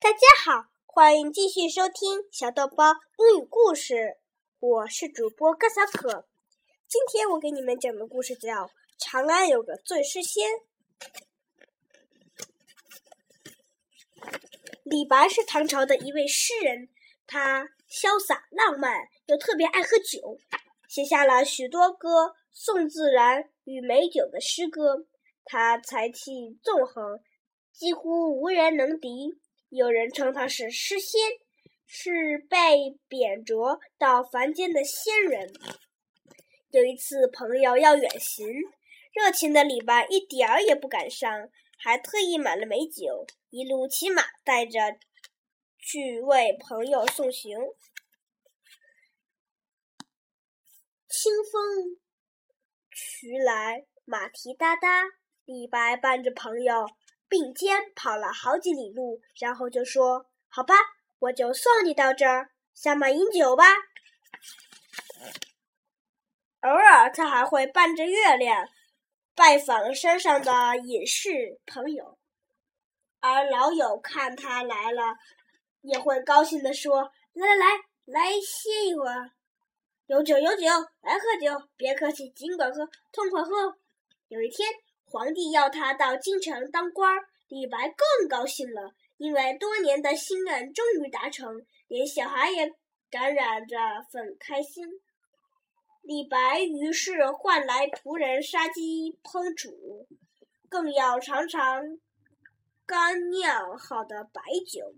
大家好，欢迎继续收听小豆包英语故事。我是主播高小可。今天我给你们讲的故事叫《长安有个醉诗仙》。李白是唐朝的一位诗人，他潇洒浪漫，又特别爱喝酒，写下了许多歌颂自然与美酒的诗歌。他才气纵横，几乎无人能敌。有人称他是诗仙，是被贬谪到凡间的仙人。有一次，朋友要远行，热情的李白一点儿也不感伤，还特意买了美酒，一路骑马带着去为朋友送行。清风徐来，马蹄哒哒，李白伴着朋友。并肩跑了好几里路，然后就说：“好吧，我就送你到这儿，下马饮酒吧。”偶尔，他还会伴着月亮拜访山上的隐士朋友，而老友看他来了，也会高兴地说：“来来来，来歇一会儿，有酒有酒，来喝酒，别客气，尽管喝，痛快喝。”有一天。皇帝要他到京城当官儿，李白更高兴了，因为多年的心愿终于达成，连小孩也感染着很开心。李白于是唤来仆人杀鸡烹煮，更要尝尝干酿好的白酒。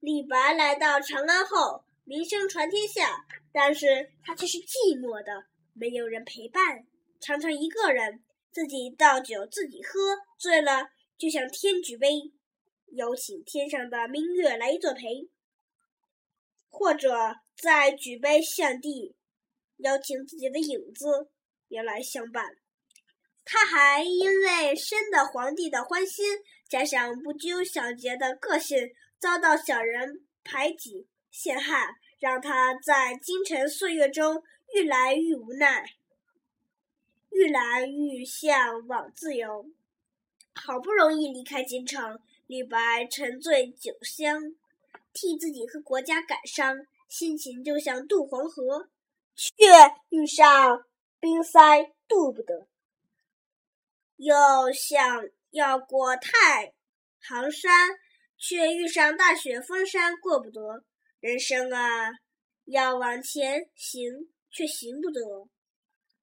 李白来到长安后，名声传天下，但是他却是寂寞的，没有人陪伴。常常一个人自己倒酒自己喝，醉了就向天举杯，邀请天上的明月来作陪；或者再举杯向地，邀请自己的影子也来相伴。他还因为深得皇帝的欢心，加上不拘小节的个性，遭到小人排挤陷害，让他在京城岁月中愈来愈无奈。愈来愈向往自由，好不容易离开京城，李白沉醉酒香，替自己和国家感伤，心情就像渡黄河，却遇上冰塞渡不得；又想要过太行山，却遇上大雪封山过不得。人生啊，要往前行，却行不得。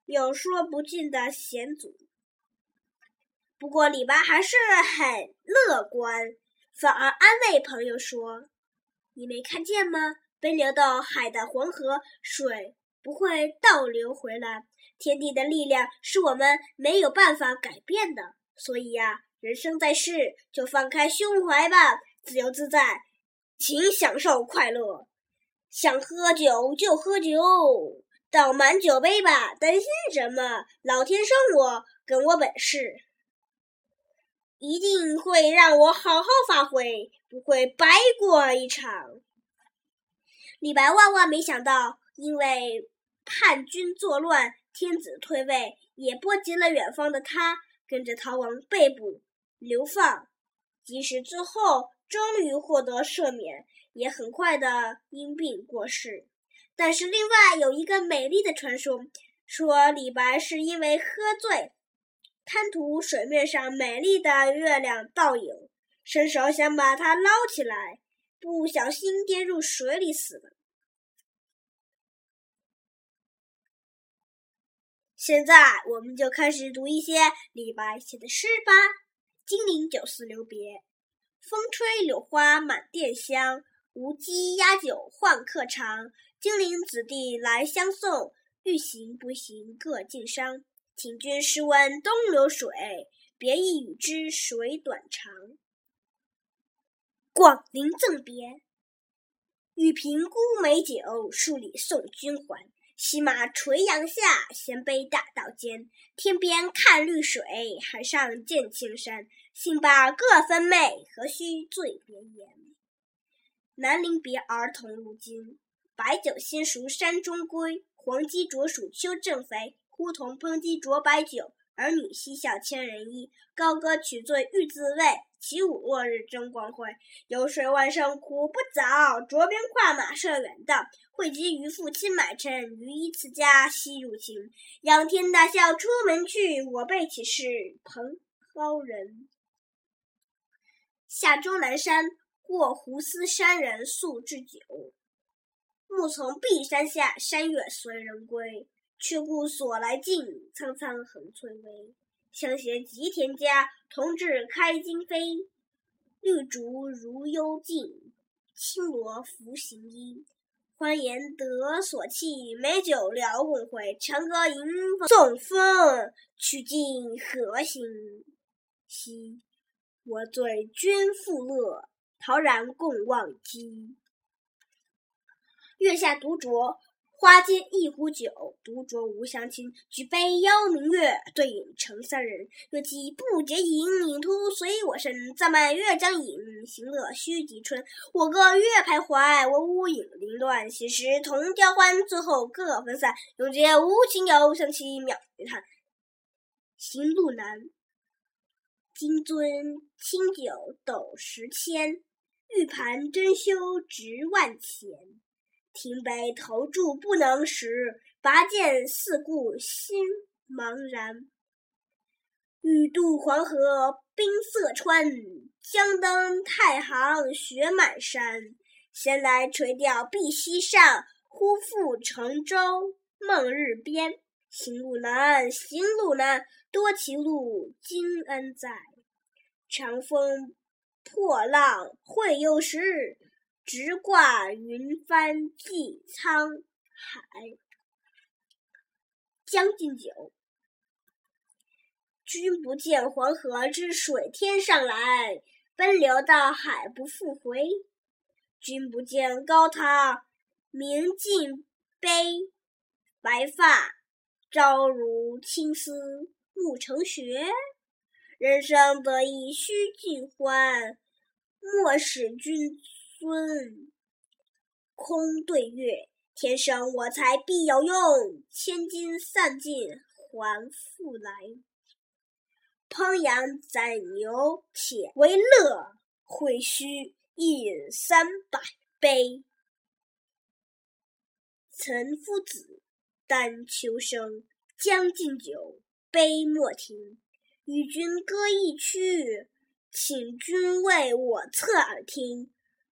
有说不尽的险阻，不过李白还是很乐观，反而安慰朋友说：“你没看见吗？奔流到海的黄河水不会倒流回来，天地的力量是我们没有办法改变的。所以呀，人生在世，就放开胸怀吧，自由自在，请享受快乐，想喝酒就喝酒。”倒满酒杯吧，担心什么？老天生我，跟我本事，一定会让我好好发挥，不会白过一场。李白万万没想到，因为叛军作乱，天子退位，也波及了远方的他，跟着逃亡被捕流放，即使最后终于获得赦免，也很快的因病过世。但是，另外有一个美丽的传说，说李白是因为喝醉，贪图水面上美丽的月亮倒影，伸手想把它捞起来，不小心跌入水里死了。现在，我们就开始读一些李白写的诗吧。《金陵酒肆留别》：风吹柳花满店香，无鸡压酒换客尝。金陵子弟来相送，欲行不行各尽觞。请君试问东流水，别意与之水短长。广陵赠别，玉瓶沽美酒，数里送君还。西马垂杨下，衔杯大道间。天边看绿水，海上见青山。兴罢各分妹，何须醉别言？南陵别儿童入京。白酒新熟山中归，黄鸡啄黍秋正肥。呼童烹鸡啄白酒，儿女嬉笑千人衣，高歌取醉欲自慰。起舞落日争光辉。游水万声苦不早，着鞭跨马涉远道。会稽渔父亲买臣，余依次家夕入秦。仰天大笑出门去，我辈岂是蓬蒿人？下终南山，过胡思山人宿置酒。暮从碧山下，山月随人归。却顾所来径，苍苍横翠微。相携及田家，同至开荆扉。绿竹如幽径，青萝拂行衣。欢颜得所憩，美酒聊共会。长歌吟纵风，曲尽何行兮？我醉君复乐，陶然共忘机。月下独酌。花间一壶酒，独酌无相亲。举杯邀明月，对影成三人。月既不解饮，影徒随我身。暂伴月将影，行乐须及春。我歌月徘徊，我舞影零乱。昔时同交欢，最后各分散。永结无情游，相期邈云汉。行路难，金樽清酒斗十千，玉盘珍羞值万钱。停杯投箸不能食，拔剑四顾心茫然。欲渡黄河冰塞川，将登太行雪满山。闲来垂钓碧溪上，忽复乘舟梦日边。行路难，行路难，多歧路，今安在？长风破浪会有时。直挂云帆济沧海。将进酒，君不见黄河之水天上来，奔流到海不复回。君不见高堂明镜悲，白发朝如青丝暮成雪。人生得意须尽欢，莫使君。尊空对月，天生我材必有用，千金散尽还复来。烹羊宰牛且为乐，会须一饮三百杯。岑夫子，丹丘生，将进酒，杯莫停。与君歌一曲，请君为我侧耳听。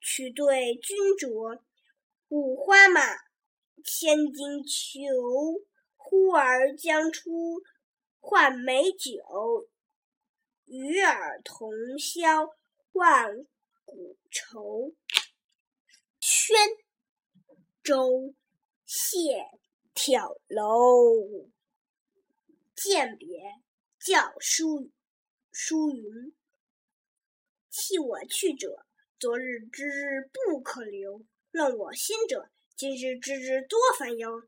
取对君酌，五花马，千金裘。呼儿将出换美酒，与尔同销万古愁。宣州谢眺楼，饯别教书书云：弃我去者。昨日之日不可留，论我心者，今日之日多烦忧。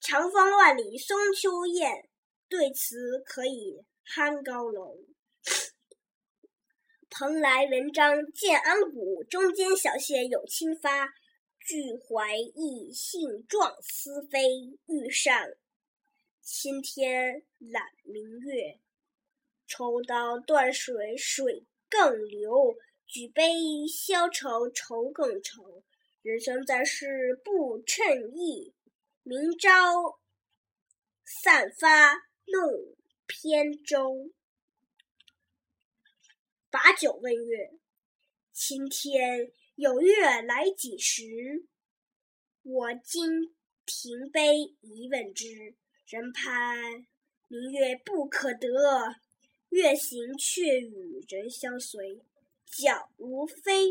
长风万里送秋雁，对此可以酣高楼。蓬莱文章建安骨，中间小谢有清发。俱怀逸兴壮思飞，欲上青天揽明月。抽刀断水水更流。举杯消愁愁更愁，人生在世不称意。明朝散发弄扁舟。把酒问月，青天有月来几时？我今停杯一问之，人盼明月不可得，月行却与人相随。皎如飞，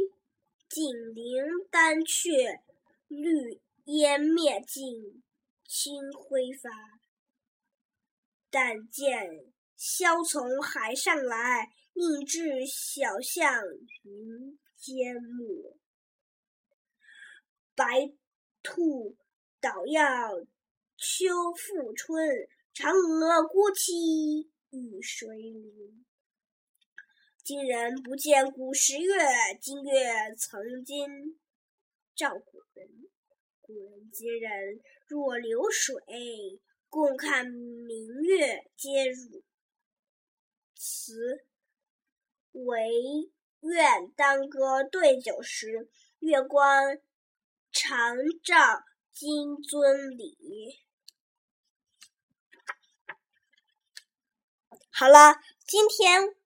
锦鳞丹雀，绿烟灭尽，青辉发。但见萧从海上来，宁知晓向云间没。白兔捣药秋复春，嫦娥孤栖玉水里。今人不见古时月，今月曾经照古人。古人今人若流水，共看明月皆如此。惟愿当歌对酒时，月光常照金樽里。好了，今天。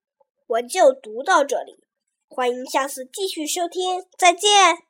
我就读到这里，欢迎下次继续收听，再见。